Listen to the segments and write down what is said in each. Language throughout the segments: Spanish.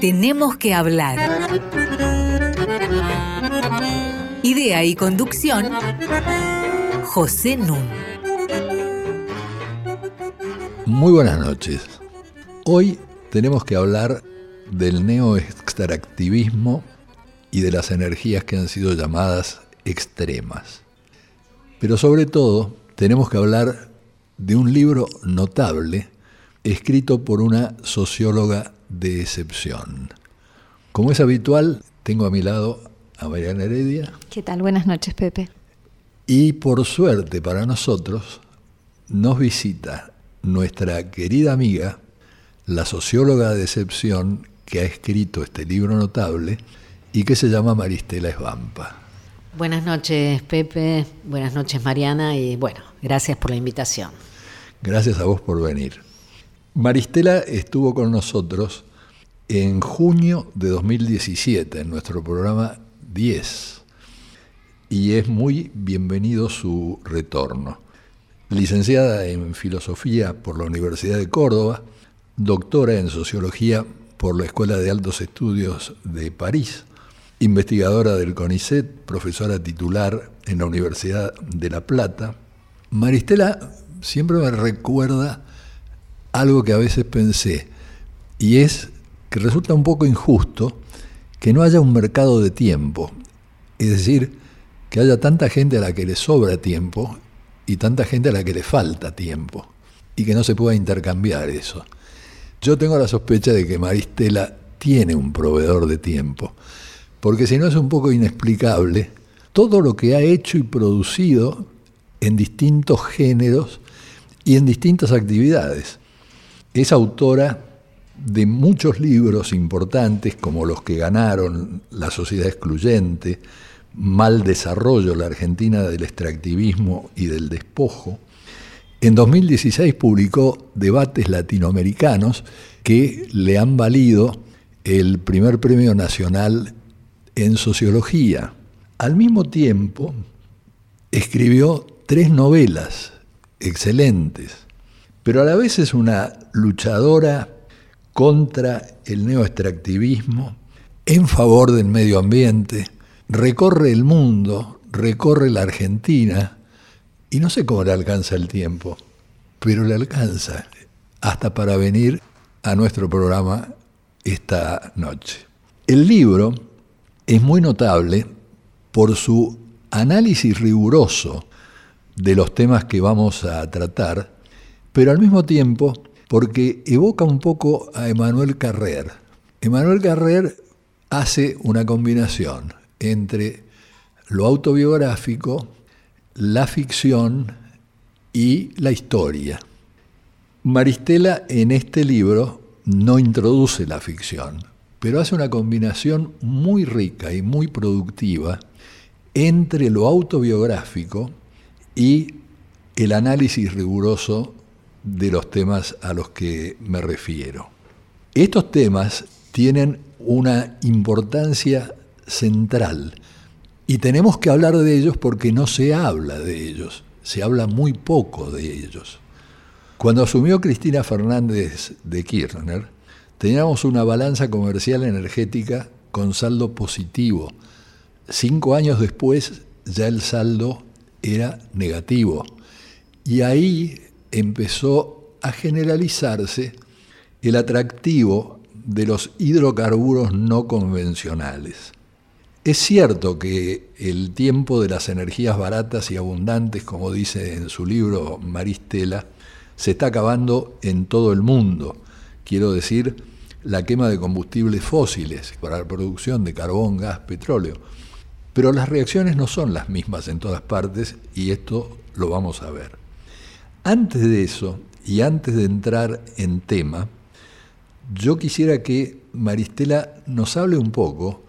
Tenemos que hablar. Idea y conducción, José Nun. Muy buenas noches. Hoy tenemos que hablar del neoextractivismo y de las energías que han sido llamadas extremas. Pero sobre todo tenemos que hablar de un libro notable escrito por una socióloga de excepción. Como es habitual, tengo a mi lado a Mariana Heredia. ¿Qué tal? Buenas noches, Pepe. Y por suerte para nosotros, nos visita nuestra querida amiga, la socióloga de excepción que ha escrito este libro notable y que se llama Maristela Esbampa. Buenas noches, Pepe. Buenas noches, Mariana. Y bueno, gracias por la invitación. Gracias a vos por venir. Maristela estuvo con nosotros en junio de 2017 en nuestro programa 10 y es muy bienvenido su retorno. Licenciada en Filosofía por la Universidad de Córdoba, doctora en Sociología por la Escuela de Altos Estudios de París, investigadora del CONICET, profesora titular en la Universidad de La Plata. Maristela siempre me recuerda algo que a veces pensé, y es que resulta un poco injusto que no haya un mercado de tiempo, es decir, que haya tanta gente a la que le sobra tiempo y tanta gente a la que le falta tiempo, y que no se pueda intercambiar eso. Yo tengo la sospecha de que Maristela tiene un proveedor de tiempo, porque si no es un poco inexplicable todo lo que ha hecho y producido en distintos géneros y en distintas actividades. Es autora de muchos libros importantes como los que ganaron La sociedad excluyente, Mal desarrollo, la Argentina del extractivismo y del despojo. En 2016 publicó Debates latinoamericanos que le han valido el primer premio nacional en sociología. Al mismo tiempo, escribió tres novelas excelentes, pero a la vez es una luchadora contra el neoextractivismo, en favor del medio ambiente, recorre el mundo, recorre la Argentina, y no sé cómo le alcanza el tiempo, pero le alcanza hasta para venir a nuestro programa esta noche. El libro es muy notable por su análisis riguroso de los temas que vamos a tratar, pero al mismo tiempo porque evoca un poco a Emmanuel Carrer. Emmanuel Carrer hace una combinación entre lo autobiográfico, la ficción y la historia. Maristela en este libro no introduce la ficción, pero hace una combinación muy rica y muy productiva entre lo autobiográfico y el análisis riguroso de los temas a los que me refiero. Estos temas tienen una importancia central y tenemos que hablar de ellos porque no se habla de ellos, se habla muy poco de ellos. Cuando asumió Cristina Fernández de Kirchner, teníamos una balanza comercial energética con saldo positivo. Cinco años después ya el saldo era negativo. Y ahí empezó a generalizarse el atractivo de los hidrocarburos no convencionales. Es cierto que el tiempo de las energías baratas y abundantes, como dice en su libro Maristela, se está acabando en todo el mundo. Quiero decir, la quema de combustibles fósiles para la producción de carbón, gas, petróleo. Pero las reacciones no son las mismas en todas partes y esto lo vamos a ver. Antes de eso, y antes de entrar en tema, yo quisiera que Maristela nos hable un poco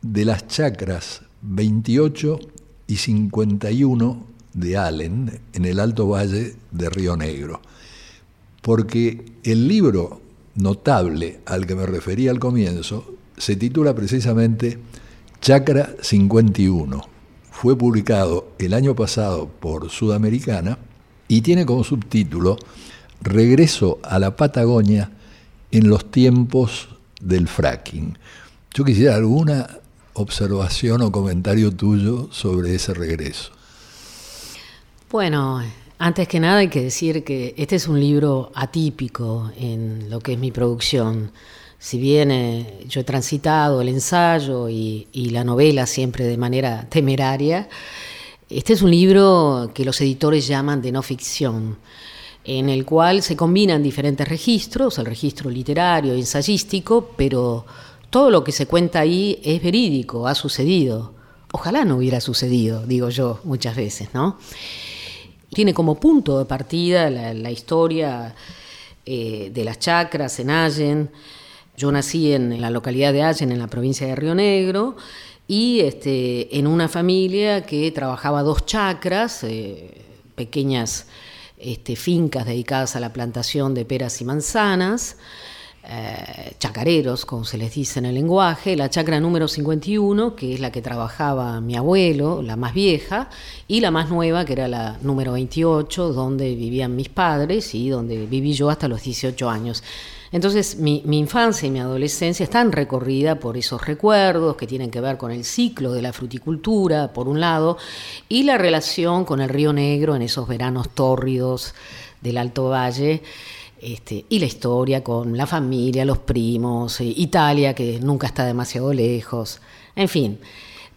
de las chacras 28 y 51 de Allen en el Alto Valle de Río Negro. Porque el libro notable al que me refería al comienzo se titula precisamente Chacra 51. Fue publicado el año pasado por Sudamericana y tiene como subtítulo Regreso a la Patagonia en los tiempos del fracking. Yo quisiera alguna observación o comentario tuyo sobre ese regreso. Bueno, antes que nada hay que decir que este es un libro atípico en lo que es mi producción. Si bien eh, yo he transitado el ensayo y, la novela siempre de manera temeraria, este es un libro que los editores llaman de no ficción, en el cual se combinan diferentes registros, el registro literario, ensayístico, pero todo lo que se cuenta ahí es verídico, ha sucedido. Ojalá no hubiera sucedido, digo yo muchas veces, ¿no? tiene como punto de partida la, historia eh, de las chacras en Allen. Yo nací en, la localidad de Allen, en la provincia de Río Negro, y este, en una familia que trabajaba dos chacras, eh, pequeñas este, fincas dedicadas a la plantación de peras y manzanas. Eh, chacareros, como se les dice en el lenguaje, la chacra número 51, que es la que trabajaba mi abuelo, la más vieja, y la más nueva, que era la número 28, donde vivían mis padres y donde viví yo hasta los 18 años. Entonces mi, infancia y mi adolescencia están recorrida por esos recuerdos que tienen que ver con el ciclo de la fruticultura, por un lado, y la relación con el río Negro en esos veranos tórridos del Alto Valle. Este, y la historia con la familia, los primos, eh, Italia, que nunca está demasiado lejos, en fin.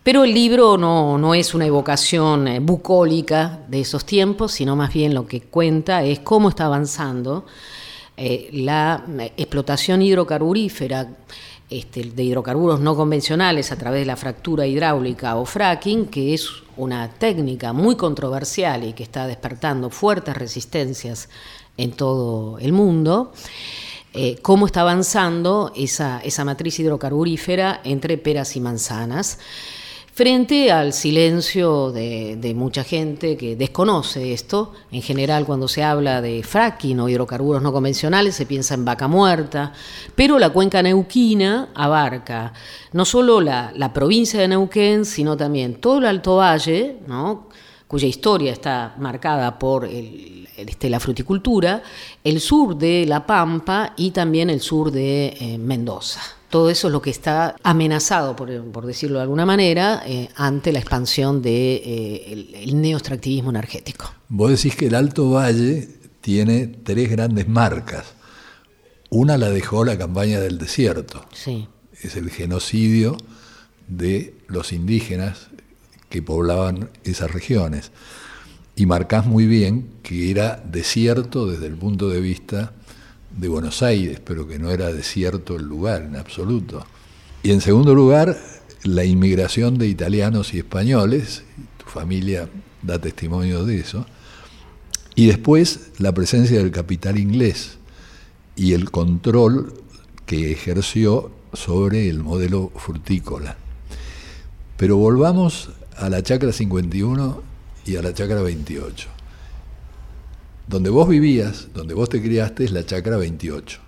Pero el libro no, es una evocación eh, bucólica de esos tiempos, sino más bien lo que cuenta es cómo está avanzando eh, la explotación hidrocarburífera este, de hidrocarburos no convencionales a través de la fractura hidráulica o fracking, que es una técnica muy controversial y que está despertando fuertes resistencias en todo el mundo, eh, cómo está avanzando esa, esa matriz hidrocarburífera entre peras y manzanas frente al silencio de, mucha gente que desconoce esto. En general, cuando se habla de fracking o hidrocarburos no convencionales, se piensa en vaca muerta, pero la cuenca neuquina abarca no solo la, provincia de Neuquén, sino también todo el Alto Valle, ¿no? cuya historia está marcada por este, la fruticultura, el sur de La Pampa y también el sur de eh, Mendoza. Todo eso es lo que está amenazado, por, decirlo de alguna manera, eh, ante la expansión del de, eh, neoextractivismo energético. Vos decís que el Alto Valle tiene tres grandes marcas. Una la dejó la campaña del desierto. Sí. Es el genocidio de los indígenas que poblaban esas regiones. Y marcás muy bien que era desierto desde el punto de vista de Buenos Aires, pero que no era desierto el lugar en absoluto. Y en segundo lugar, la inmigración de italianos y españoles, tu familia da testimonio de eso, y después la presencia del capital inglés y el control que ejerció sobre el modelo frutícola. Pero volvamos a la chacra 51 y a la chacra 28. Donde vos vivías, donde vos te criaste, es la chacra 28.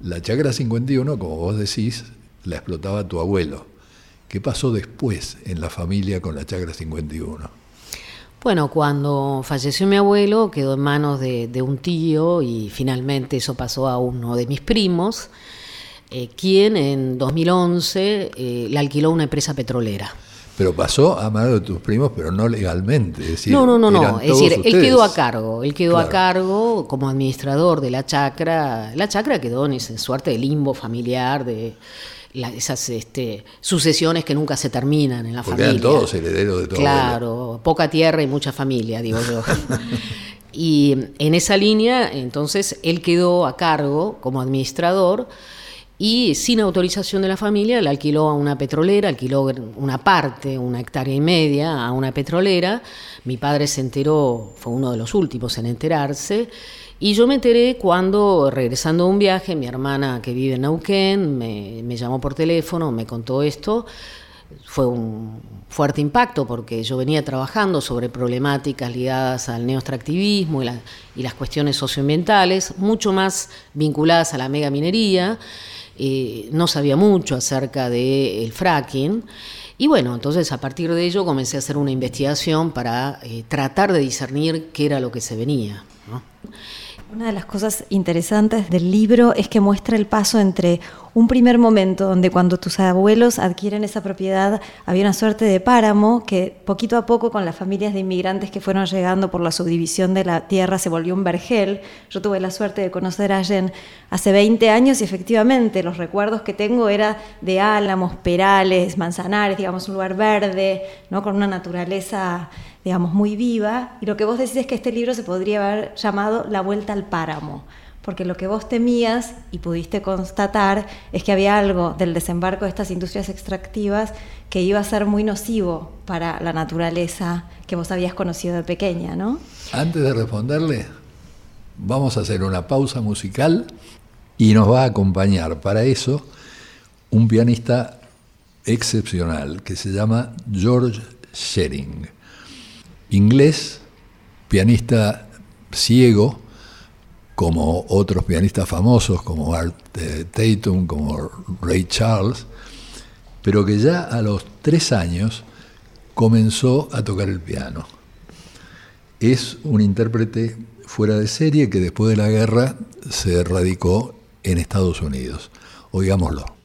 La chacra 51, como vos decís, la explotaba tu abuelo. ¿Qué pasó después en la familia con la chacra 51? Bueno, cuando falleció mi abuelo quedó en manos de, un tío y finalmente eso pasó a uno de mis primos, eh, quien en 2011 eh, le alquiló una empresa petrolera. Pero pasó a mano de tus primos, pero no legalmente. decir, no, no, no, no. Es decir, él quedó a cargo. Él quedó a cargo como administrador de la chacra. La chacra quedó en esa suerte de limbo familiar, de esas este, sucesiones que nunca se terminan en la Porque familia. Eran todos herederos de todo. Claro, poca tierra y mucha familia, digo yo. y en esa línea, entonces, él quedó a cargo como administrador y sin autorización de la familia le alquiló a una petrolera, alquiló una parte, una hectárea y media a una petrolera. Mi padre se enteró, fue uno de los últimos en enterarse, y yo me enteré cuando, regresando a un viaje, mi hermana que vive en Neuquén me, me llamó por teléfono, me contó esto. Fue un fuerte impacto porque yo venía trabajando sobre problemáticas ligadas al neoextractivismo y, y las cuestiones socioambientales, mucho más vinculadas a la megaminería. Eh, no sabía mucho acerca del fracking. Y bueno, entonces a partir de ello comencé a hacer una investigación para eh, tratar de discernir qué era lo que se venía. Una de las cosas interesantes del libro es que muestra el paso entre un primer momento donde cuando tus abuelos adquieren esa propiedad había una suerte de páramo que poquito a poco con las familias de inmigrantes que fueron llegando por la subdivisión de la tierra se volvió un vergel. Yo tuve la suerte de conocer a Jen hace 20 años y efectivamente los recuerdos que tengo era de álamos, perales, manzanares, digamos un lugar verde, ¿no? con una naturaleza digamos, muy viva, y lo que vos decís es que este libro se podría haber llamado La Vuelta al Páramo, porque lo que vos temías y pudiste constatar es que había algo del desembarco de estas industrias extractivas que iba a ser muy nocivo para la naturaleza que vos habías conocido de pequeña, ¿no? Antes de responderle, vamos a hacer una pausa musical y nos va a acompañar para eso un pianista excepcional que se llama George Shering inglés, pianista ciego, como otros pianistas famosos como Art eh, Tatum, como Ray Charles, pero que ya a los tres años comenzó a tocar el piano. Es un intérprete fuera de serie que después de la guerra se radicó en Estados Unidos. Oigámoslo.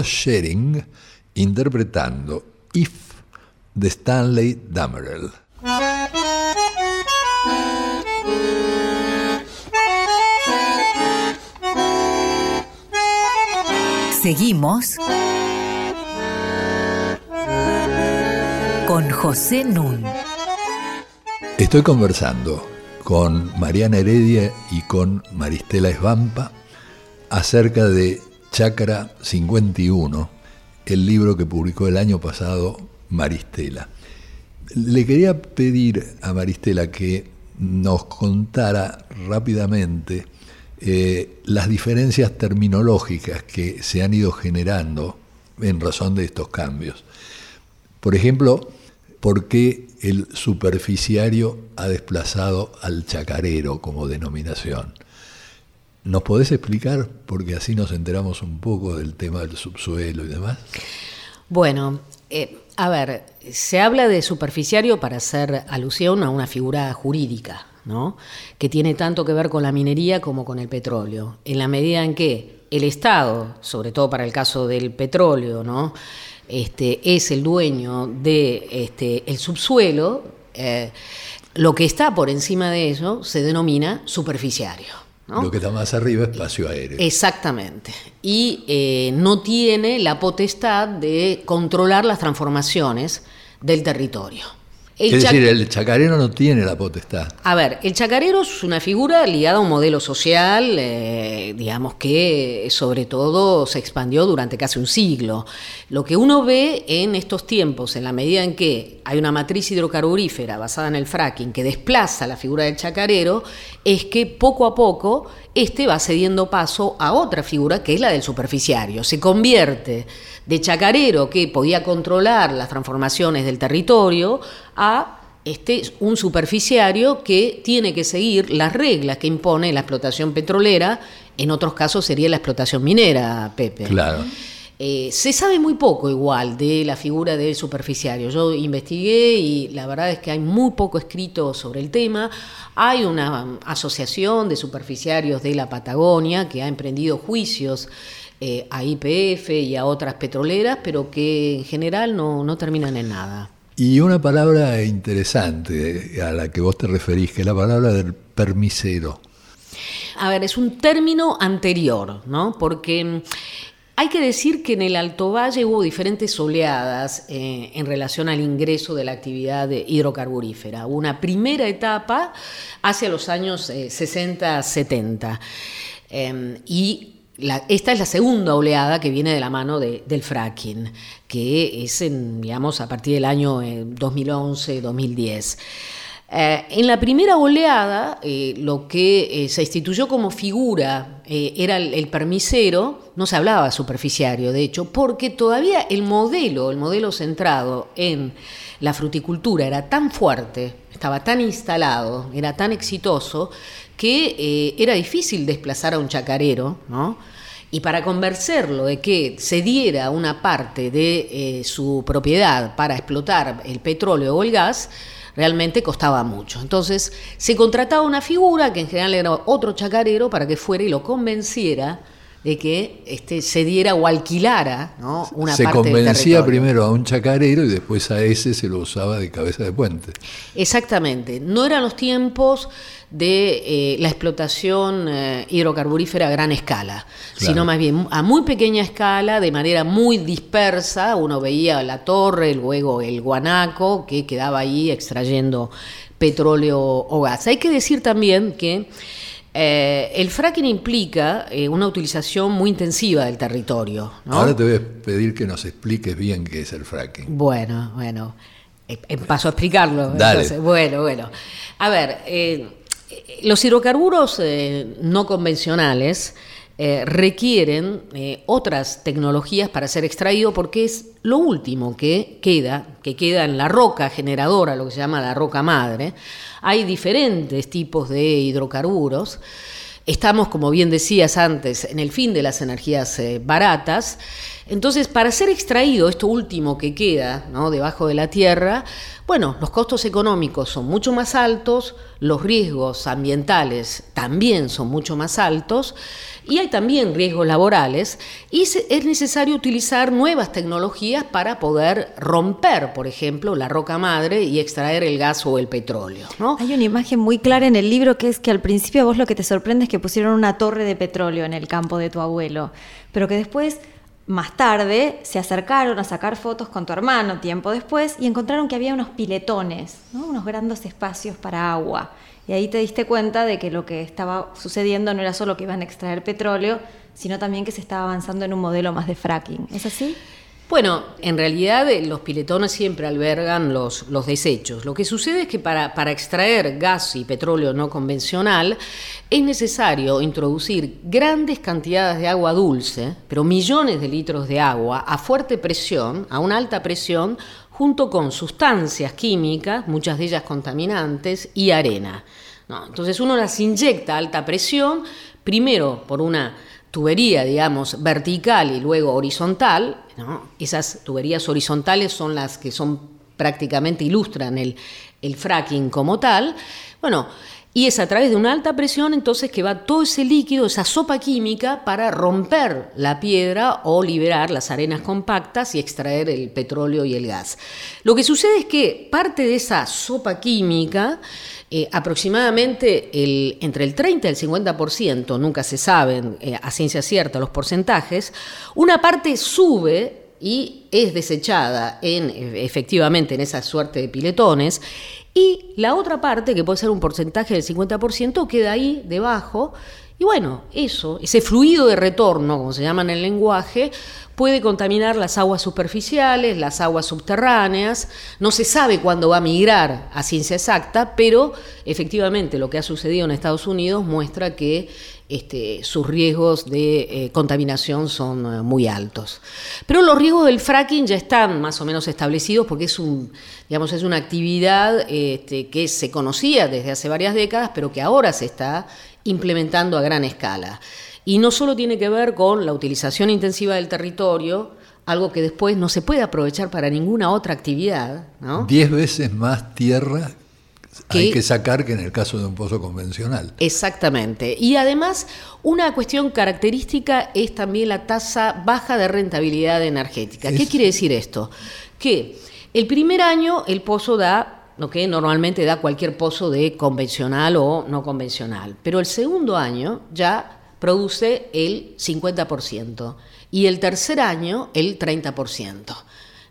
George Shering interpretando If de Stanley Damerel. Seguimos con José Nun. Estoy conversando con Mariana Heredia y con Maristela Esvampa acerca de Chakra 51, el libro que publicó el año pasado Maristela. Le quería pedir a Maristela que nos contara rápidamente eh, las diferencias terminológicas que se han ido generando en razón de estos cambios. Por ejemplo, por qué el superficiario ha desplazado al chacarero como denominación. ¿Nos podés explicar? Porque así nos enteramos un poco del tema del subsuelo y demás. Bueno, eh, a ver, se habla de superficiario para hacer alusión a una figura jurídica, ¿no? Que tiene tanto que ver con la minería como con el petróleo. En la medida en que el Estado, sobre todo para el caso del petróleo, ¿no? Este, es el dueño de este, el subsuelo, eh, lo que está por encima de eso se denomina superficiario. Lo que está más arriba es espacio aéreo. Exactamente. Y eh, no tiene la potestad de controlar las transformaciones del territorio es decir, el chacarero no tiene la potestad. A ver, el chacarero es una figura ligada a un modelo social, eh, digamos que sobre todo se expandió durante casi un siglo. Lo que uno ve en estos tiempos, en la medida en que hay una matriz hidrocarburífera basada en el fracking que desplaza la figura del chacarero, es que poco a poco este va cediendo paso a otra figura que es la del superficiario. Se convierte de chacarero que podía controlar las transformaciones del territorio a este, un superficiario que tiene que seguir las reglas que impone la explotación petrolera, en otros casos sería la explotación minera, Pepe. Claro. Eh, se sabe muy poco igual de la figura del superficiario. Yo investigué y la verdad es que hay muy poco escrito sobre el tema. Hay una asociación de superficiarios de la Patagonia que ha emprendido juicios eh, a IPF y a otras petroleras, pero que en general no, terminan en nada. Y una palabra interesante a la que vos te referís, que es la palabra del permisero. A ver, es un término anterior, ¿no? Porque mm, hay que decir que en el Alto Valle hubo diferentes oleadas eh, en relación al ingreso de la actividad hidrocarburífera. Una primera etapa hacia los años 60-70 eh, em, esta es la segunda oleada que viene de la mano del fracking, que es digamos, a partir del año 2011-2010. Eh, eh, en la primera oleada, eh, lo que se instituyó como figura era el, permisero, no se hablaba superficiario, de hecho, porque todavía el modelo, el modelo centrado en la fruticultura era tan fuerte, estaba tan instalado, era tan exitoso, que era difícil desplazar a un chacarero, ¿no? y para convencerlo de que se diera una parte de eh, su propiedad para explotar el petróleo o el gas, realmente costaba mucho. Entonces se contrataba una figura, que en general era otro chacarero, para que fuera y lo convenciera de que este, se diera o alquilara ¿no? una se convencía primero a un chacarero y después a ese se lo usaba de cabeza de puente. Exactamente. No eran los tiempos de eh, la explotación eh, hidrocarburífera a gran escala, sino más bien a muy pequeña escala, de manera muy dispersa. Uno veía la torre, luego el guanaco, que quedaba ahí extrayendo petróleo o gas. Hay que decir también que eh, el fracking implica una utilización muy intensiva del territorio. Ahora te voy a pedir que nos expliques bien qué es el fracking. Bueno, bueno, paso a explicarlo. Dale. bueno, bueno. A ver, los hidrocarburos eh, no convencionales eh, requieren eh, otras tecnologías para ser extraído porque es lo último que queda, que queda en la roca generadora, lo que se llama la roca madre. Hay diferentes tipos de hidrocarburos. Estamos, como bien decías antes, en el fin de las energías baratas. Entonces, para ser extraído esto último que queda ¿no? debajo de la tierra, bueno, los costos económicos son mucho más altos, los riesgos ambientales también son mucho más altos y hay también riesgos laborales y es necesario utilizar nuevas tecnologías para poder romper, por ejemplo, la roca madre y extraer el gas o el petróleo. Hay una imagen muy clara en el libro que es que al principio vos lo que te sorprende es que pusieron una torre de petróleo en el campo de tu abuelo, pero que después más tarde se acercaron a sacar fotos con tu hermano tiempo después y encontraron que había unos piletones, unos grandes espacios para agua. Y ahí te diste cuenta de que lo que estaba sucediendo no era solo que iban a extraer petróleo, sino también que se estaba avanzando en un modelo más de fracking. ¿Es así? Bueno, en realidad eh, los piletones siempre albergan los, los desechos. Lo que sucede es que para, para, extraer gas y petróleo no convencional es necesario introducir grandes cantidades de agua dulce, pero millones de litros de agua a fuerte presión, a una alta presión, junto con sustancias químicas, muchas de ellas contaminantes, y arena. Entonces uno las inyecta a alta presión, primero por una tubería, digamos, vertical y luego horizontal. Esas tuberías horizontales son las que son prácticamente ilustran el, el fracking como tal. Bueno, y es a través de una alta presión entonces que va todo ese líquido, esa sopa química, para romper la piedra o liberar las arenas compactas y extraer el petróleo y el gas. Lo que sucede es que parte de esa sopa química, eh, aproximadamente el, entre el 30 y el 50%, nunca se saben eh, a ciencia cierta los porcentajes, una parte sube y es desechada en, efectivamente en esa suerte de piletones y la otra parte, que puede ser un porcentaje del 50%, queda ahí debajo. Y bueno, eso, ese fluido de retorno, como se llama en el lenguaje, puede contaminar las aguas superficiales, las aguas subterráneas. No se sabe cuándo va a migrar a ciencia exacta, pero efectivamente lo que ha sucedido en Estados Unidos muestra que este, sus riesgos de eh, contaminación son eh, muy altos. Pero los riesgos del fracking ya están más o menos establecidos porque es, un, digamos, es una actividad este, que se conocía desde hace varias décadas, pero que ahora se está implementando a gran escala. Y no solo tiene que ver con la utilización intensiva del territorio, algo que después no se puede aprovechar para ninguna otra actividad. Diez veces más tierra hay que sacar que en el caso de un pozo convencional. Exactamente. Y además, una cuestión característica es también la tasa baja de rentabilidad energética. ¿Qué quiere decir esto? Que el primer año el pozo da lo que normalmente da cualquier pozo de convencional o no convencional, pero el segundo año ya produce el 50% y el tercer año el 30%.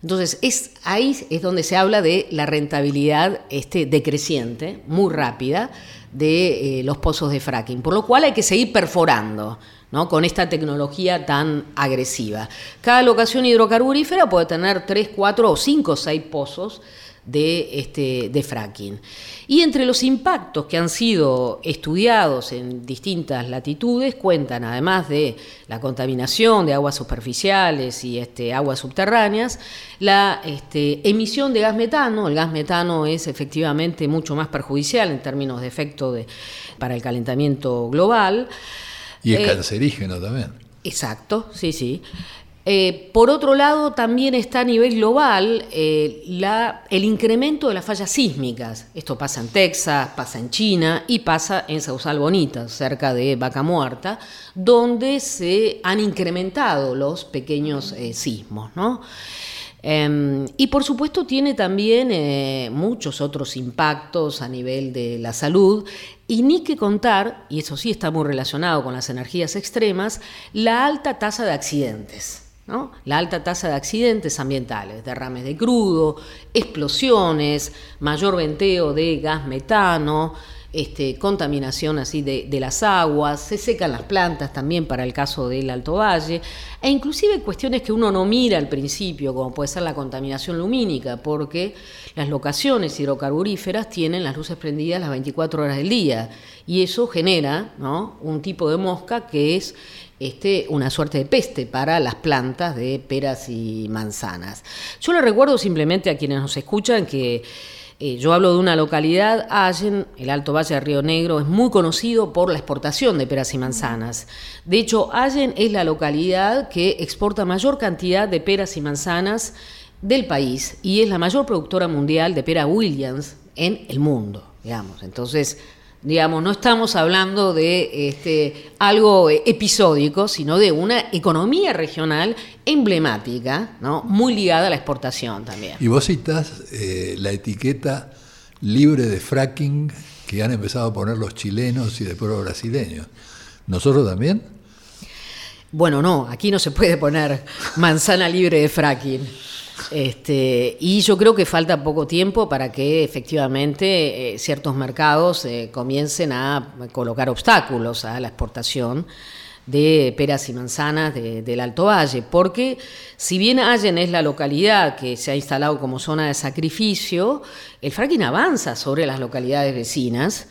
Entonces, es, ahí es donde se habla de la rentabilidad este, decreciente, muy rápida, de eh, los pozos de fracking, por lo cual hay que seguir perforando. ¿no? con esta tecnología tan agresiva. Cada locación hidrocarburífera puede tener 3, 4 o 5 o 6 pozos de, este, de fracking. Y entre los impactos que han sido estudiados en distintas latitudes cuentan, además de la contaminación de aguas superficiales y este, aguas subterráneas, la este, emisión de gas metano. El gas metano es efectivamente mucho más perjudicial en términos de efecto de, para el calentamiento global. Y es eh, cancerígeno también. Exacto, sí, sí. Eh, por otro lado, también está a nivel global eh, el incremento de las fallas sísmicas. Esto pasa en Texas, pasa en China y pasa en Sausal Bonita, cerca de Vaca Muerta, donde se han incrementado los pequeños eh, sismos. Em, y por supuesto tiene también muchos otros impactos a nivel de la salud y ni que contar, y eso sí está muy relacionado con las energías extremas, la alta tasa de accidentes. La alta tasa de accidentes ambientales, derrames de crudo, explosiones, mayor venteo de gas metano, este, contaminación así de, las aguas, se secan las plantas también para el caso del Alto Valle, e inclusive cuestiones que uno no mira al principio, como puede ser la contaminación lumínica, porque las locaciones hidrocarburíferas tienen las luces prendidas las 24 horas del día, y eso genera un tipo de mosca que es este, una suerte de peste para las plantas de peras y manzanas. Yo le recuerdo simplemente a quienes nos escuchan que eh, yo hablo de una localidad, Allen, el Alto Valle de Río Negro, es muy conocido por la exportación de peras y manzanas. De hecho, Allen es la localidad que exporta mayor cantidad de peras y manzanas del país y es la mayor productora mundial de pera Williams en el mundo, digamos. Entonces, Digamos, no estamos hablando de este, algo episódico, sino de una economía regional emblemática, ¿no? muy ligada a la exportación también. Y vos citas eh, la etiqueta libre de fracking que han empezado a poner los chilenos y después los brasileños. ¿Nosotros también? Bueno, no, aquí no se puede poner manzana libre de fracking. Este, y yo creo que falta poco tiempo para que efectivamente eh, ciertos mercados eh, comiencen a colocar obstáculos a la exportación de peras y manzanas del Alto Valle, porque si bien Allen es la localidad que se ha instalado como zona de sacrificio, el fracking avanza sobre las localidades vecinas,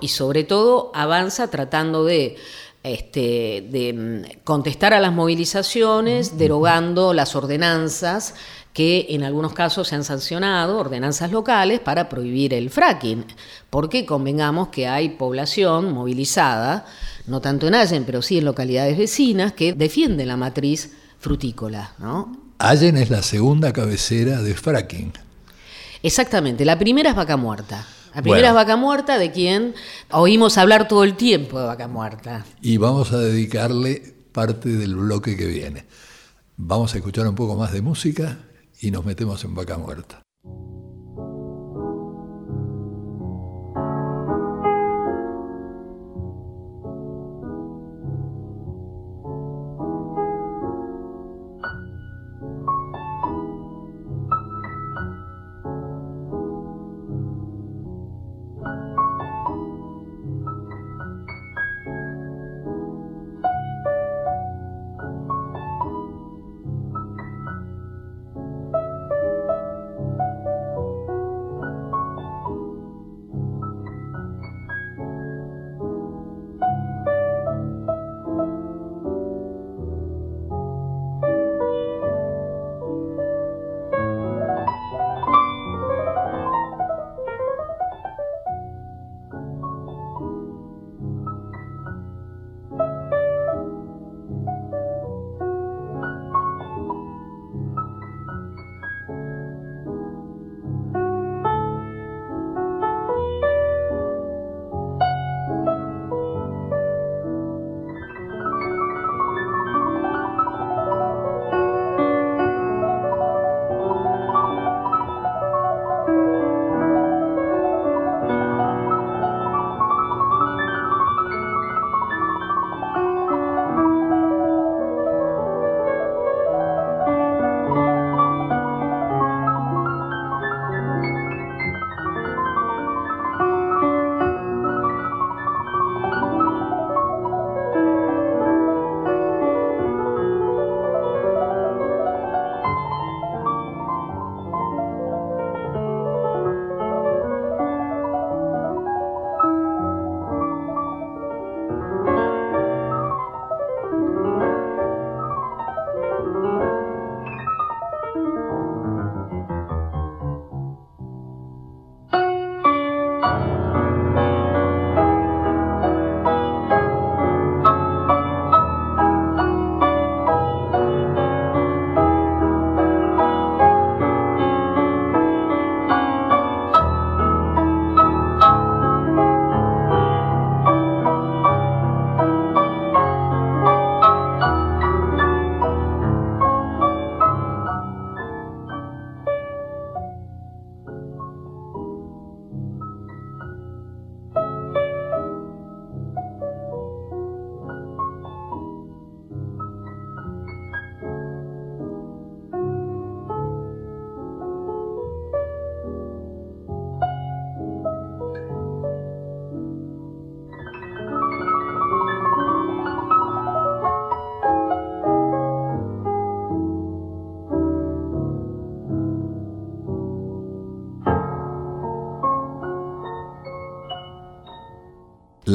y sobre todo avanza tratando de este, de mm, contestar a las movilizaciones, derogando las ordenanzas que en algunos casos se han sancionado, ordenanzas locales, para prohibir el fracking, porque convengamos que hay población movilizada, no tanto en Allen, pero sí en localidades vecinas, que defiende la matriz frutícola. ¿no? Allen es la segunda cabecera de fracking. Exactamente, la primera es vaca muerta. La primera es vaca muerta de quien oímos hablar todo el tiempo de vaca muerta. Y vamos a dedicarle parte del bloque que viene. Vamos a escuchar un poco más de música y nos metemos en vaca muerta.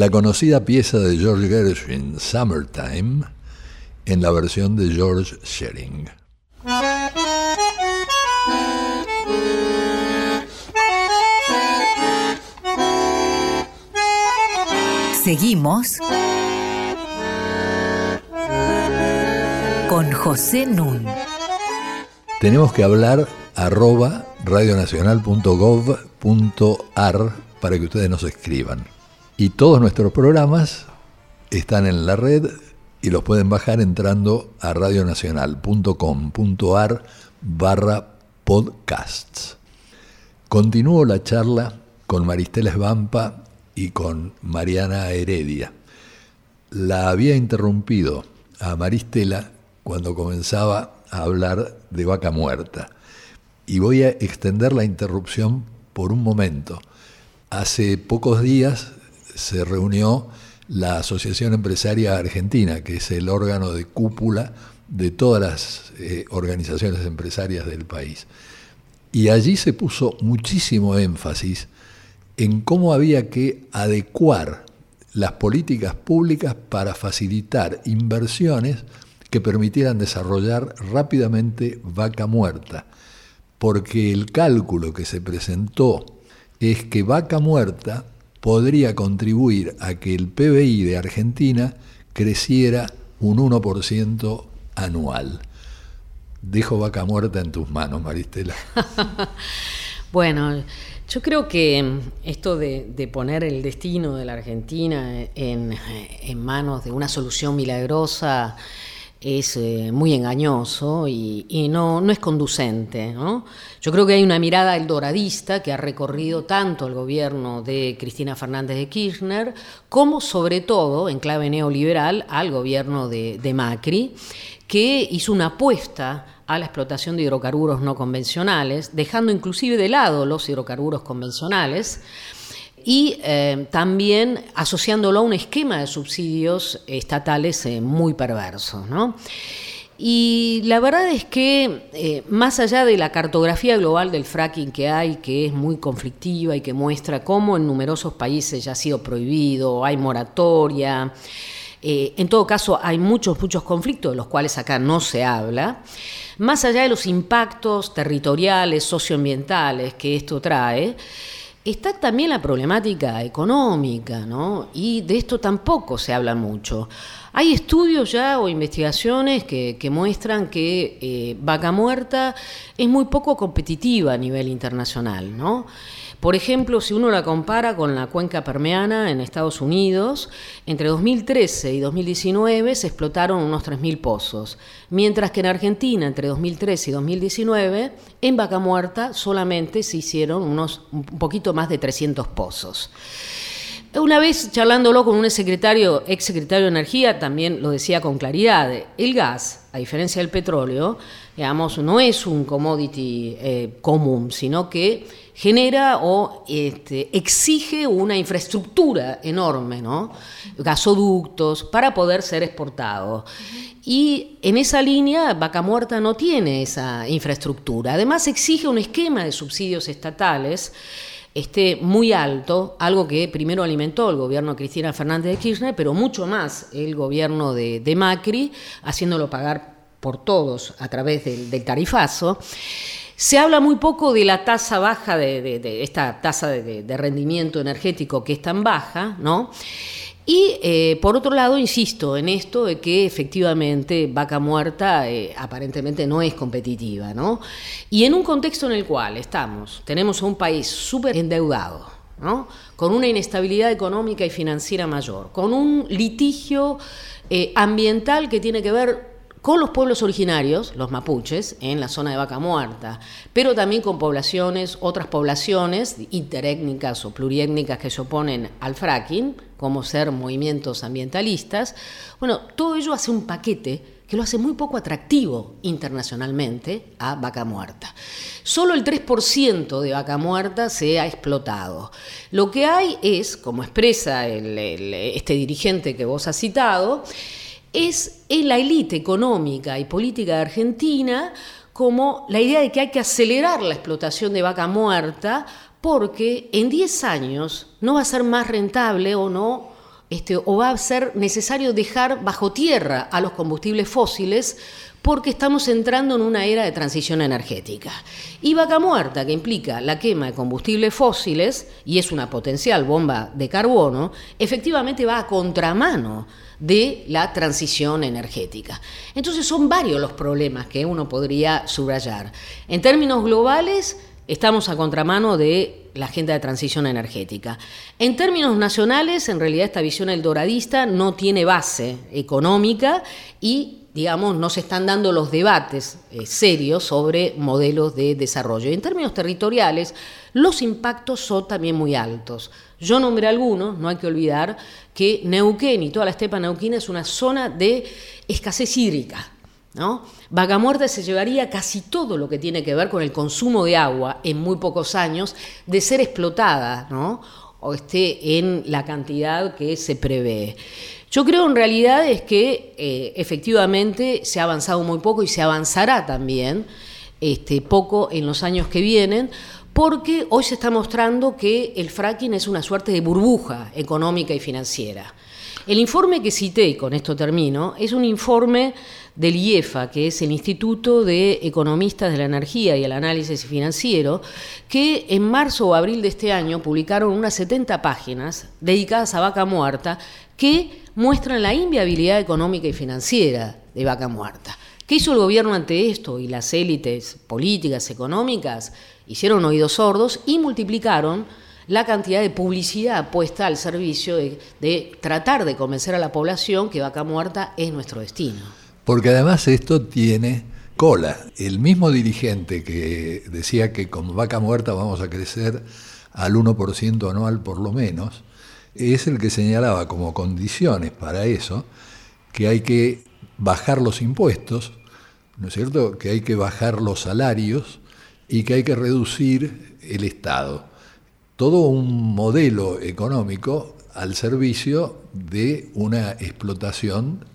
La conocida pieza de George Gershwin, Summertime, en la versión de George Shearing. Seguimos con José Nun. Tenemos que hablar arroba radionacional.gov.ar para que ustedes nos escriban. Y todos nuestros programas están en la red y los pueden bajar entrando a radionacional.com.ar barra podcasts. Continúo la charla con Maristela Esbampa y con Mariana Heredia. La había interrumpido a Maristela cuando comenzaba a hablar de vaca muerta. Y voy a extender la interrupción por un momento. Hace pocos días se reunió la Asociación Empresaria Argentina, que es el órgano de cúpula de todas las eh, organizaciones empresarias del país. Y allí se puso muchísimo énfasis en cómo había que adecuar las políticas públicas para facilitar inversiones que permitieran desarrollar rápidamente vaca muerta, porque el cálculo que se presentó es que vaca muerta podría contribuir a que el PBI de Argentina creciera un 1% anual. Dejo vaca muerta en tus manos, Maristela. bueno, yo creo que esto de, poner el destino de la Argentina en, manos de una solución milagrosa es eh, muy engañoso y, no, no, es conducente. Yo creo que hay una mirada eldoradista que ha recorrido tanto el gobierno de Cristina Fernández de Kirchner como sobre todo, en clave neoliberal, al gobierno de, de Macri, que hizo una apuesta a la explotación de hidrocarburos no convencionales, dejando inclusive de lado los hidrocarburos convencionales y eh, también asociándolo a un esquema de subsidios estatales eh, muy perverso. Y la verdad es que, eh, más allá de la cartografía global del fracking que hay, que es muy conflictiva y que muestra cómo en numerosos países ya ha sido prohibido, hay moratoria, en todo caso hay muchos, muchos conflictos de los cuales acá no se habla, más allá de los impactos territoriales, socioambientales que esto trae, Está también la problemática económica, ¿no? Y de esto tampoco se habla mucho. Hay estudios ya o investigaciones que, muestran que eh, Vaca Muerta es muy poco competitiva a nivel internacional, ¿no? Por ejemplo, si uno la compara con la cuenca permeana en Estados Unidos, entre 2013 y 2019 se explotaron unos 3.000 pozos, mientras que en Argentina, entre 2013 y 2019, en Vaca Muerta solamente se hicieron unos un poquito más de 300 pozos. Una vez charlándolo con un secretario, ex secretario de Energía, también lo decía con claridad, el gas, a diferencia del petróleo, digamos, no es un commodity eh, común, sino que genera o este, exige una infraestructura enorme, ¿no? gasoductos, para poder ser exportado. Y en esa línea, Vaca Muerta no tiene esa infraestructura. Además, exige un esquema de subsidios estatales este, muy alto, algo que primero alimentó el gobierno de Cristina Fernández de Kirchner, pero mucho más el gobierno de, Macri, haciéndolo pagar por todos a través del tarifazo. Se habla muy poco de la tasa baja, de, esta tasa de, rendimiento energético que es tan baja, ¿no? Y eh, por otro lado, insisto en esto de que efectivamente Vaca Muerta eh, aparentemente no es competitiva, ¿no? Y en un contexto en el cual estamos, tenemos un país súper endeudado, ¿no? Con una inestabilidad económica y financiera mayor, con un litigio eh, ambiental que tiene que ver con los pueblos originarios, los mapuches, en la zona de Vaca Muerta, pero también con poblaciones, otras poblaciones interétnicas o pluriétnicas que se oponen al fracking, como ser movimientos ambientalistas. Bueno, todo ello hace un paquete que lo hace muy poco atractivo internacionalmente a Vaca Muerta. Solo el 3% de Vaca Muerta se ha explotado. Lo que hay es, como expresa este dirigente que vos has citado, es en la élite económica y política de Argentina como la idea de que hay que acelerar la explotación de vaca muerta porque en 10 años no va a ser más rentable o no, este, o va a ser necesario dejar bajo tierra a los combustibles fósiles porque estamos entrando en una era de transición energética. Y vaca muerta, que implica la quema de combustibles fósiles y es una potencial bomba de carbono, efectivamente va a contramano de la transición energética. Entonces son varios los problemas que uno podría subrayar. En términos globales, estamos a contramano de la agenda de transición energética. En términos nacionales, en realidad esta visión eldoradista no tiene base económica y digamos, no se están dando los debates eh, serios sobre modelos de desarrollo. en términos territoriales, los impactos son también muy altos. Yo nombré algunos, no hay que olvidar que Neuquén y toda la estepa neuquina es una zona de escasez hídrica. ¿no? Se llevaría casi todo lo que tiene que ver con el consumo de agua en muy pocos años de ser explotada ¿no? o esté en la cantidad que se prevé. Yo creo en realidad es que eh, efectivamente se ha avanzado muy poco y se avanzará también este, poco en los años que vienen, porque hoy se está mostrando que el fracking es una suerte de burbuja económica y financiera. El informe que cité, y con esto termino, es un informe del IEFA, que es el Instituto de Economistas de la Energía y el Análisis Financiero, que en marzo o abril de este año publicaron unas 70 páginas dedicadas a vaca muerta que muestran la inviabilidad económica y financiera de vaca muerta. ¿Qué hizo el gobierno ante esto? Y las élites políticas, económicas, hicieron oídos sordos y multiplicaron la cantidad de publicidad puesta al servicio de, tratar de convencer a la población que vaca muerta es nuestro destino. Porque además esto tiene cola. El mismo dirigente que decía que con vaca muerta vamos a crecer al 1% anual por lo menos, es el que señalaba como condiciones para eso que hay que bajar los impuestos, ¿no es cierto? Que hay que bajar los salarios y que hay que reducir el Estado todo un modelo económico al servicio de una explotación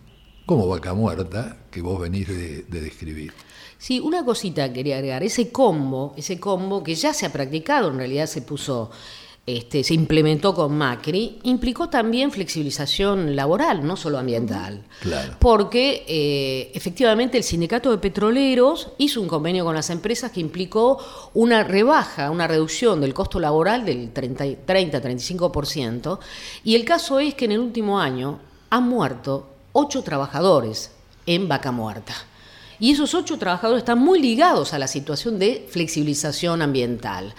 como vaca muerta que vos venís de, describir. Sí, una cosita quería agregar, ese combo, ese combo que ya se ha practicado, en realidad se puso este, se implementó con Macri, implicó también flexibilización laboral, no solo ambiental. Porque eh, efectivamente el sindicato de petroleros hizo un convenio con las empresas que implicó una rebaja, una reducción del costo laboral del 30-35%. Y el caso es que en el último año han muerto ocho trabajadores en vaca muerta. Y esos ocho trabajadores están muy ligados a la situación de flexibilización ambiental.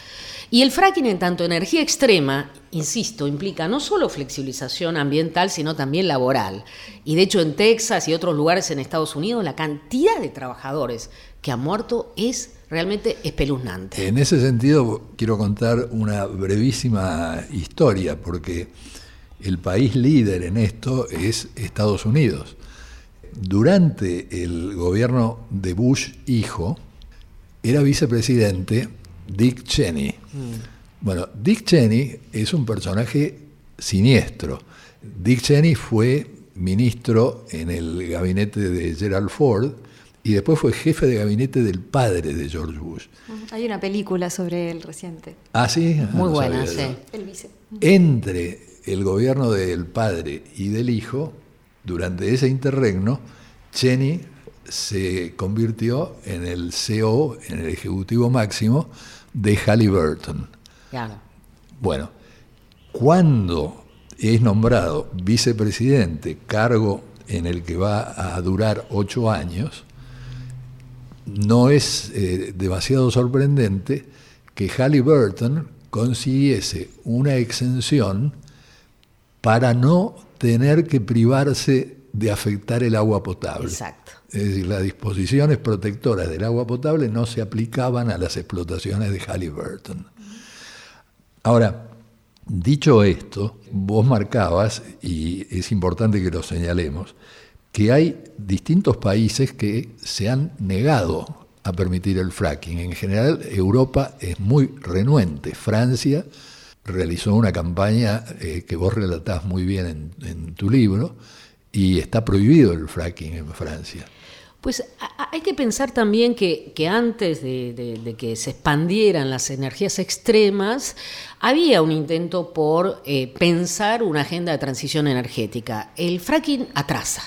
Y el fracking en tanto energía extrema, insisto, implica no solo flexibilización ambiental, sino también laboral. Y de hecho en Texas y otros lugares en Estados Unidos la cantidad de trabajadores que han muerto es realmente espeluznante. En ese sentido quiero contar una brevísima historia, porque el país líder en esto es Estados Unidos. Durante el gobierno de Bush hijo, era vicepresidente Dick Cheney. Mm. Bueno, Dick Cheney es un personaje siniestro. Dick Cheney fue ministro en el gabinete de Gerald Ford y después fue jefe de gabinete del padre de George Bush. Hay una película sobre él reciente. Ah, sí. Ah, Muy buena, sí. El vice. Entre el gobierno del padre y del hijo, durante ese interregno, Cheney se convirtió en el CEO, en el ejecutivo máximo de Halliburton. Bueno, cuando es nombrado vicepresidente, cargo en el que va a durar ocho años, no es eh, demasiado sorprendente que Halliburton consiguiese una exención para no tener que privarse de afectar el agua potable. Exacto. Es decir, las disposiciones protectoras del agua potable no se aplicaban a las explotaciones de Halliburton. Ahora, dicho esto, vos marcabas, y es importante que lo señalemos, que hay distintos países que se han negado a permitir el fracking. En general, Europa es muy renuente. Francia realizó una campaña eh, que vos relatás muy bien en tu libro, y está prohibido el fracking en Francia. Pues hay que pensar también que, antes de, que se expandieran las energías extremas, había un intento por eh, pensar una agenda de transición energética. El fracking atrasa,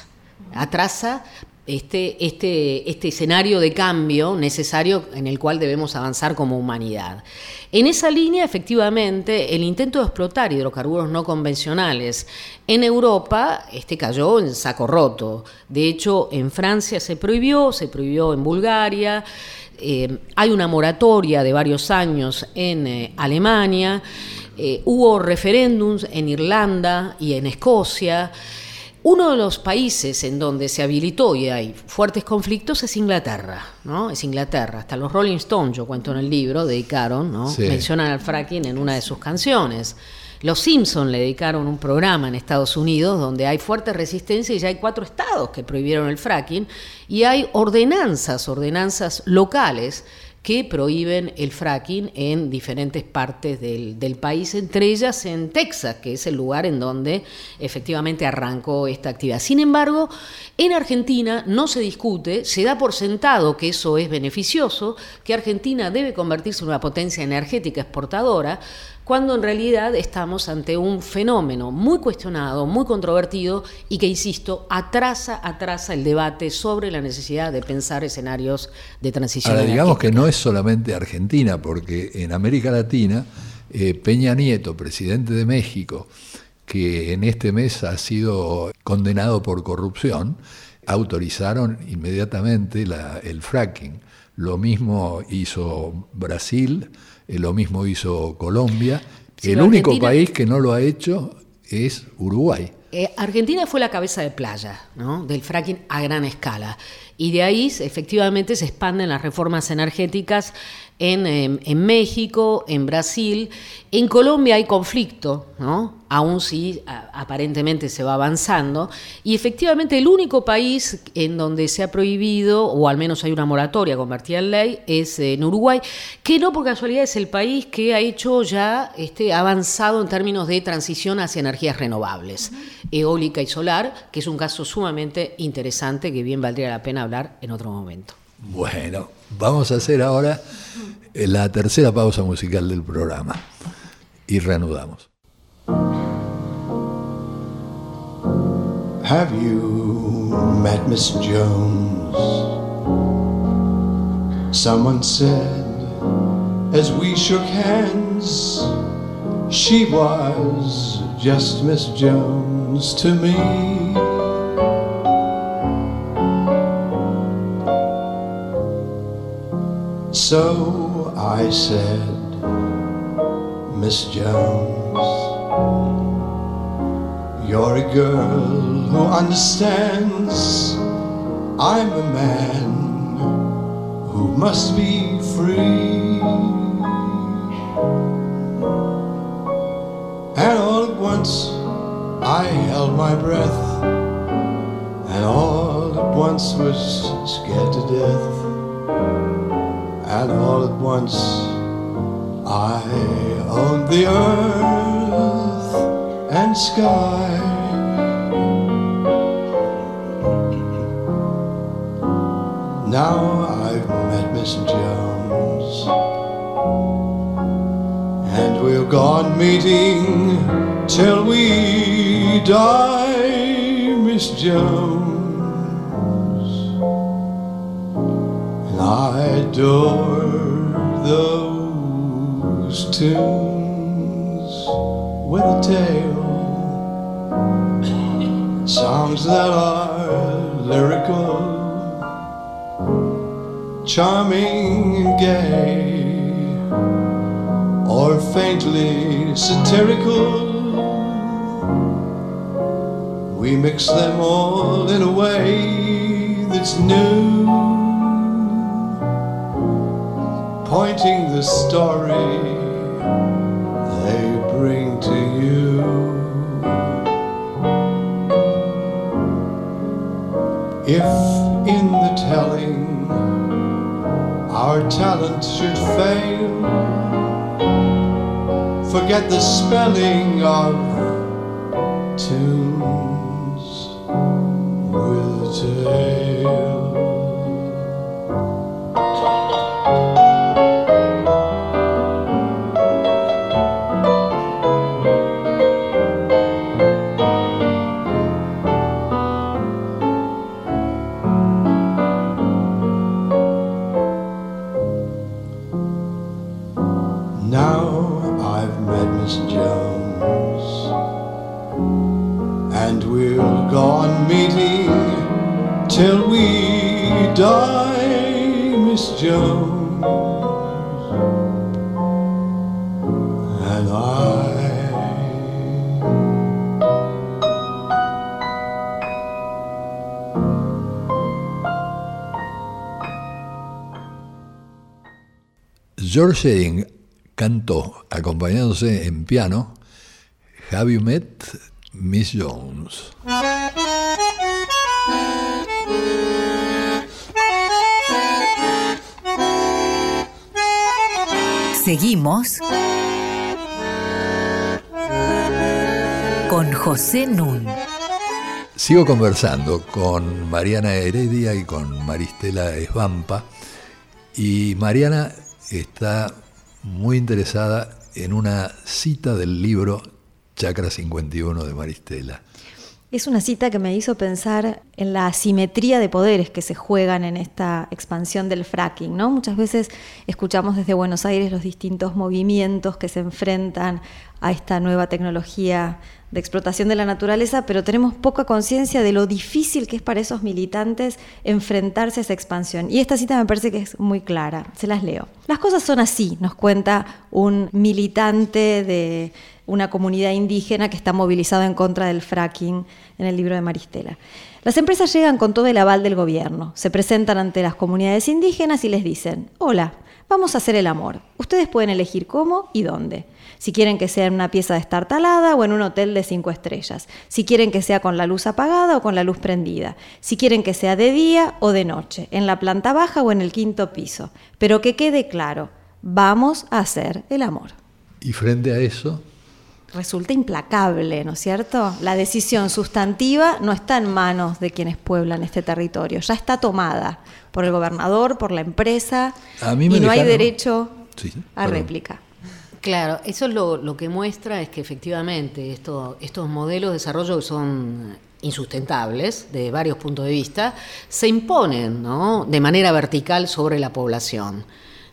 atrasa este, este, este escenario de cambio necesario en el cual debemos avanzar como humanidad. En esa línea, efectivamente, el intento de explotar hidrocarburos no convencionales en Europa este, cayó en saco roto. De hecho, en Francia se prohibió, se prohibió en Bulgaria, eh, hay una moratoria de varios años en eh, Alemania, eh, hubo referéndums en Irlanda y en Escocia. Uno de los países en donde se habilitó y hay fuertes conflictos es Inglaterra, ¿no? Es Inglaterra. Hasta los Rolling Stones, yo cuento en el libro, dedicaron, ¿no? Mencionan al fracking en una de sus canciones. Los Simpson le dedicaron un programa en Estados Unidos donde hay fuerte resistencia y ya hay cuatro estados que prohibieron el fracking y hay ordenanzas, ordenanzas locales que prohíben el fracking en diferentes partes del, del, país, entre ellas en Texas, que es el lugar en donde efectivamente arrancó esta actividad. Sin embargo, en Argentina no se discute, se da por sentado que eso es beneficioso, que Argentina debe convertirse en una potencia energética exportadora, cuando en realidad estamos ante un fenómeno muy cuestionado, muy controvertido y que, insisto, atrasa, atrasa el debate sobre la necesidad de pensar escenarios de transición. Ahora, digamos que no es solamente Argentina, porque en América Latina, eh, Peña Nieto, presidente de México, que en este mes ha sido condenado por corrupción, autorizaron inmediatamente el fracking. Lo mismo hizo Brasil, lo mismo hizo Colombia. el único país que no lo ha hecho es Uruguay. Eh, Argentina fue la cabeza de playa del fracking a gran escala y de ahí efectivamente se expanden las reformas energéticas en, em, en, México, en Brasil. En Colombia hay conflicto, ¿no? aún si aparentemente se va avanzando. Y efectivamente el único país en donde se ha prohibido, o al menos hay una moratoria convertida en ley, es en Uruguay, que no por casualidad es el país que ha hecho ya este, avanzado en términos de transición hacia energías renovables, eólica y solar, que es un caso sumamente interesante que bien valdría la pena hablar en otro momento. Bueno, vamos a hacer ahora la tercera pausa musical del programa y reanudamos. Have you met Miss Jones? Someone said as we shook hands, she was just Miss Jones to me. So I said, Miss Jones, you're a girl who understands I'm a man who must be free. And all at once I held my breath, and all at once was scared to death and all at once I owned the earth and sky. Now I've met Miss Jones, and we'll go on meeting till we die, Miss Jones. Adore those tunes with a tale, songs that are lyrical, charming and gay, or faintly satirical. We mix them all in a way that's new pointing the story they bring to you. If in the telling our talent should fail, forget the spelling of tunes with a George Shedding cantó, acompañándose en piano, Have You Met Miss Jones? Seguimos con José Nun. Sigo conversando con Mariana Heredia y con Maristela Esbampa y Mariana está muy interesada en una cita del libro Chacra 51 de Maristela. Es una cita que me hizo pensar en la asimetría de poderes que se juegan en esta expansión del fracking. ¿no? Muchas veces escuchamos desde Buenos Aires los distintos movimientos que se enfrentan a esta nueva tecnología de explotación de la naturaleza, pero tenemos poca conciencia de lo difícil que es para esos militantes enfrentarse a esa expansión. Y esta cita me parece que es muy clara, se las leo. Las cosas son así, nos cuenta un militante de una comunidad indígena que está movilizado en contra del fracking en el libro de Maristela. Las empresas llegan con todo el aval del gobierno, se presentan ante las comunidades indígenas y les dicen, hola, vamos a hacer el amor. Ustedes pueden elegir cómo y dónde. Si quieren que sea en una pieza destartalada o en un hotel de cinco estrellas. Si quieren que sea con la luz apagada o con la luz prendida. Si quieren que sea de día o de noche, en la planta baja o en el quinto piso. Pero que quede claro, vamos a hacer el amor. Y frente a eso, resulta implacable, ¿no es cierto? La decisión sustantiva no está en manos de quienes pueblan este territorio, ya está tomada por el gobernador, por la empresa, y no hay derecho a réplica. Claro, eso es lo, que muestra es que efectivamente estos modelos de desarrollo que son insustentables de varios puntos de vista, se imponen ¿no? de manera vertical sobre la población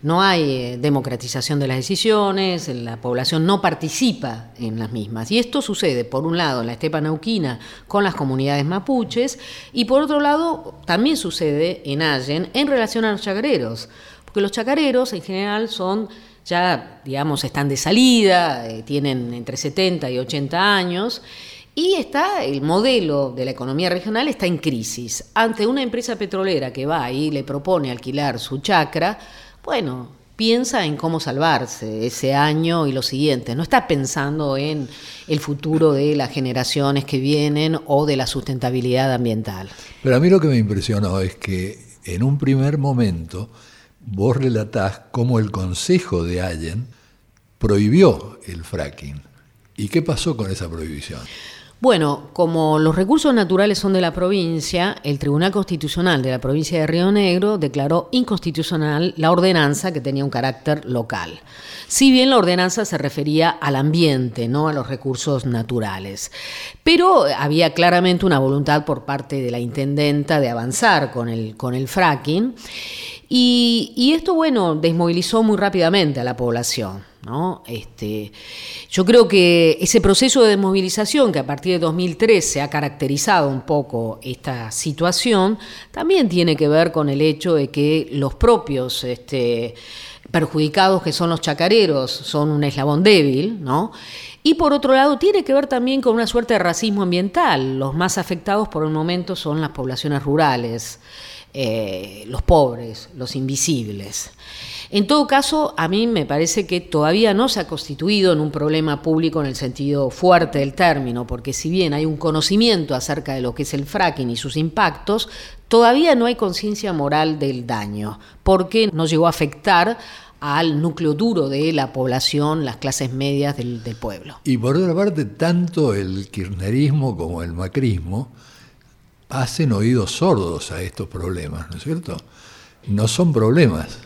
no hay eh, democratización de las decisiones, la población no participa en las mismas. Y esto sucede, por un lado, en la estepa nauquina con las comunidades mapuches, y por otro lado, también sucede en Allen en relación a los chacareros, porque los chacareros en general son ya, digamos, están de salida, eh, tienen entre 70 y 80 años, y está el modelo de la economía regional está en crisis. Ante una empresa petrolera que va y le propone alquilar su chacra, bueno, piensa en cómo salvarse ese año y los siguientes. No está pensando en el futuro de las generaciones que vienen o de la sustentabilidad ambiental. Pero a mí lo que me impresionó es que en un primer momento vos relatás cómo el Consejo de Allen prohibió el fracking. ¿Y qué pasó con esa prohibición? Bueno, como los recursos naturales son de la provincia, el Tribunal Constitucional de la provincia de Río Negro declaró inconstitucional la ordenanza que tenía un carácter local. Si bien la ordenanza se refería al ambiente, no a los recursos naturales. Pero había claramente una voluntad por parte de la intendenta de avanzar con el, con el fracking. Y, esto, bueno, desmovilizó muy rápidamente a la población. ¿no? Este, yo creo que ese proceso de desmovilización que a partir de 2013 ha caracterizado un poco esta situación, también tiene que ver con el hecho de que los propios este, perjudicados que son los chacareros son un eslabón débil, ¿no? Y por otro lado, tiene que ver también con una suerte de racismo ambiental. Los más afectados por el momento son las poblaciones rurales. Eh, los pobres, los invisibles. En todo caso, a mí me parece que todavía no se ha constituido en un problema público en el sentido fuerte del término, porque si bien hay un conocimiento acerca de lo que es el fracking y sus impactos, todavía no hay conciencia moral del daño, porque no llegó a afectar al núcleo duro de la población, las clases medias del, del pueblo. Y por otra parte, tanto el kirchnerismo como el macrismo hacen oídos sordos a estos problemas, ¿no es cierto? No son problemas.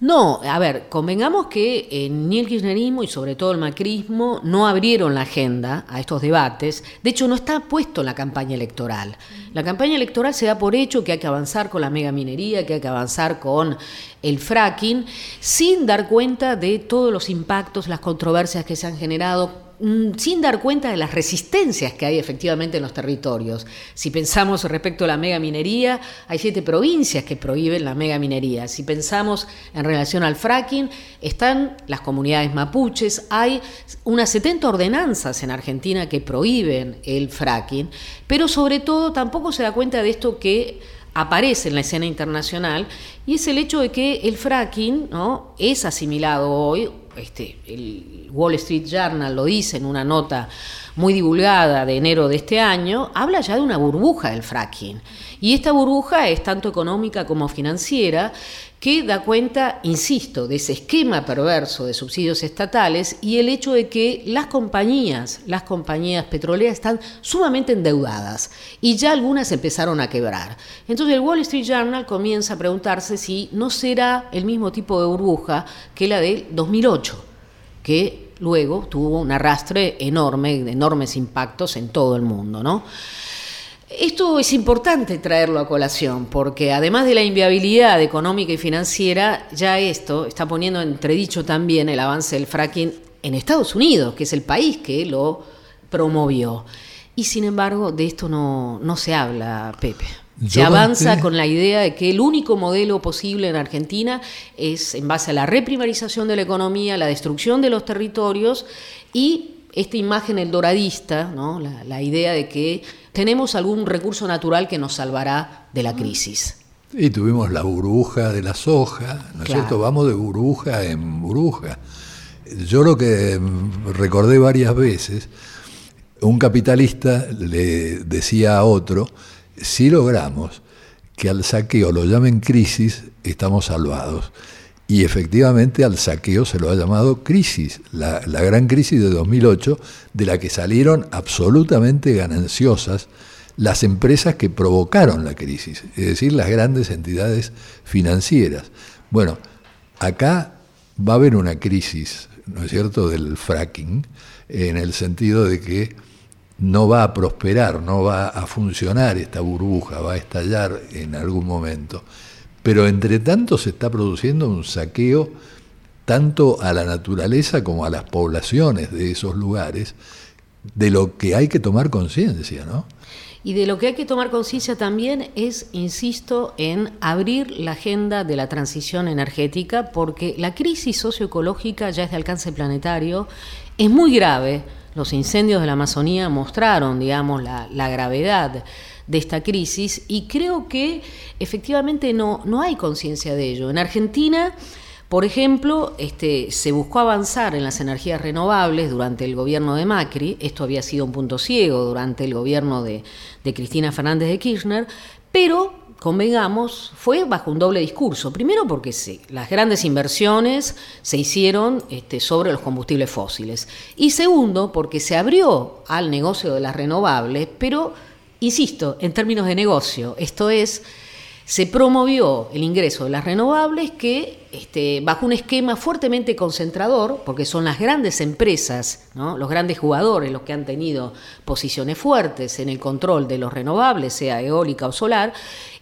No, a ver, convengamos que ni el kirchnerismo y sobre todo el macrismo no abrieron la agenda a estos debates. De hecho, no está puesto la campaña electoral. La campaña electoral se da por hecho que hay que avanzar con la megaminería, que hay que avanzar con el fracking, sin dar cuenta de todos los impactos, las controversias que se han generado sin dar cuenta de las resistencias que hay efectivamente en los territorios. Si pensamos respecto a la mega minería, hay siete provincias que prohíben la mega minería. Si pensamos en relación al fracking, están las comunidades mapuches, hay unas 70 ordenanzas en Argentina que prohíben el fracking, pero sobre todo tampoco se da cuenta de esto que aparece en la escena internacional y es el hecho de que el fracking ¿no? es asimilado hoy este, el Wall Street Journal lo dice en una nota muy divulgada de enero de este año, habla ya de una burbuja del fracking. Y esta burbuja es tanto económica como financiera que da cuenta, insisto, de ese esquema perverso de subsidios estatales y el hecho de que las compañías, las compañías petroleras están sumamente endeudadas y ya algunas empezaron a quebrar. Entonces el Wall Street Journal comienza a preguntarse si no será el mismo tipo de burbuja que la del 2008, que luego tuvo un arrastre enorme, de enormes impactos en todo el mundo, ¿no? Esto es importante traerlo a colación, porque además de la inviabilidad económica y financiera, ya esto está poniendo entredicho también el avance del fracking en Estados Unidos, que es el país que lo promovió. Y sin embargo, de esto no, no se habla, Pepe. se avanza con la idea de que el único modelo posible en Argentina es en base a la reprimarización de la economía, la destrucción de los territorios y esta imagen el doradista, ¿no? la idea de que tenemos algún recurso natural que nos salvará de la crisis. Y tuvimos la burbuja de la soja, ¿no es cierto? Vamos de burbuja en burbuja. Yo lo que recordé varias veces, un capitalista le decía a otro, si logramos que al saqueo lo llamen crisis, estamos salvados. Y efectivamente al saqueo se lo ha llamado crisis, la, gran crisis de 2008, de la que salieron absolutamente gananciosas las empresas que provocaron la crisis, es decir, las grandes entidades financieras. Bueno, acá va a haber una crisis, ¿no es cierto?, del fracking, en el sentido de que no va a prosperar, no va a funcionar esta burbuja, va a estallar en algún momento. Pero entre tanto se está produciendo un saqueo tanto a la naturaleza como a las poblaciones de esos lugares, de lo que hay que tomar conciencia, ¿no? Y de lo que hay que tomar conciencia también es, insisto, en abrir la agenda de la transición energética, porque la crisis socioecológica ya es de alcance planetario, es muy grave. Los incendios de la Amazonía mostraron, digamos, la, gravedad de esta crisis y creo que efectivamente no, no hay conciencia de ello. En Argentina, por ejemplo, este, se buscó avanzar en las energías renovables durante el gobierno de Macri, esto había sido un punto ciego durante el gobierno de, Cristina Fernández de Kirchner, pero convengamos, fue bajo un doble discurso. Primero porque las grandes inversiones se hicieron este, sobre los combustibles fósiles. Y segundo porque se abrió al negocio de las renovables, pero insisto, en términos de negocio, esto es, se promovió el ingreso de las renovables que, este, bajo un esquema fuertemente concentrador, porque son las grandes empresas, los grandes jugadores los que han tenido posiciones fuertes en el control de los renovables, sea eólica o solar,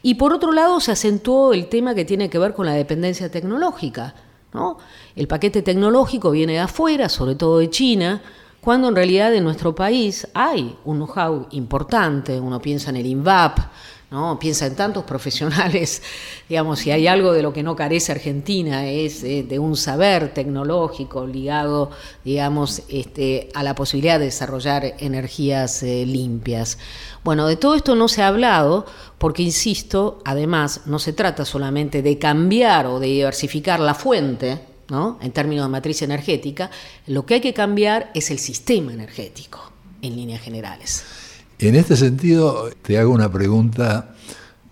y por otro lado se acentuó el tema que tiene que ver con la dependencia tecnológica. El paquete tecnológico viene de afuera, sobre todo de China, cuando en realidad en nuestro país hay un know-how importante, uno piensa en el INVAP, ¿no? piensa en tantos profesionales, digamos, si hay algo de lo que no carece Argentina es eh, de un saber tecnológico ligado, digamos, este, a la posibilidad de desarrollar energías eh, limpias. Bueno, de todo esto no se ha hablado porque, insisto, además no se trata solamente de cambiar o de diversificar la fuente, en términos de matriz energética, lo que hay que cambiar es el sistema energético, en líneas generales. En este sentido, te hago una pregunta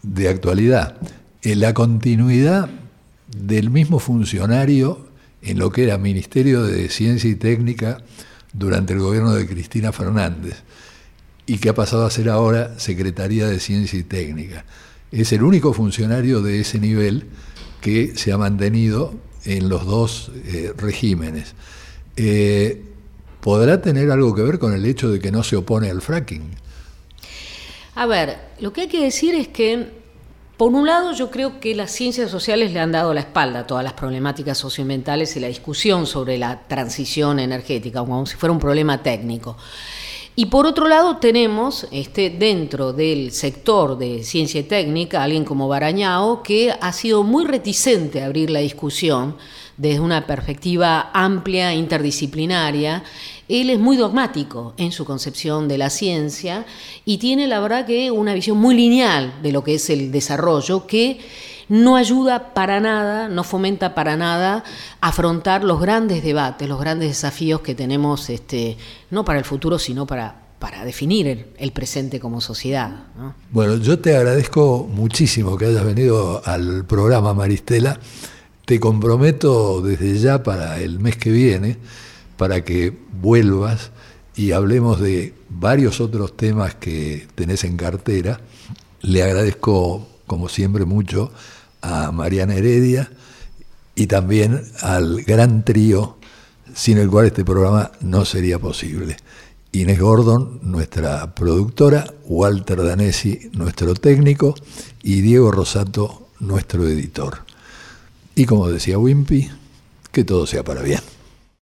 de actualidad. En la continuidad del mismo funcionario en lo que era Ministerio de Ciencia y Técnica durante el gobierno de Cristina Fernández y que ha pasado a ser ahora Secretaría de Ciencia y Técnica. Es el único funcionario de ese nivel que se ha mantenido en los dos eh, regímenes. Eh, ¿Podrá tener algo que ver con el hecho de que no se opone al fracking? A ver, lo que hay que decir es que, por un lado, yo creo que las ciencias sociales le han dado la espalda a todas las problemáticas socioambientales y la discusión sobre la transición energética, como si fuera un problema técnico. Y por otro lado tenemos este, dentro del sector de ciencia y técnica alguien como Barañao que ha sido muy reticente a abrir la discusión desde una perspectiva amplia, interdisciplinaria. Él es muy dogmático en su concepción de la ciencia y tiene la verdad que una visión muy lineal de lo que es el desarrollo que no ayuda para nada, no fomenta para nada afrontar los grandes debates, los grandes desafíos que tenemos, este, no para el futuro, sino para, para definir el presente como sociedad. Bueno, yo te agradezco muchísimo que hayas venido al programa Maristela. Te comprometo desde ya para el mes que viene, para que vuelvas y hablemos de varios otros temas que tenés en cartera. Le agradezco, como siempre, mucho a Mariana Heredia y también al gran trío sin el cual este programa no sería posible. Inés Gordon, nuestra productora, Walter Danesi, nuestro técnico, y Diego Rosato, nuestro editor. Y como decía Wimpy, que todo sea para bien.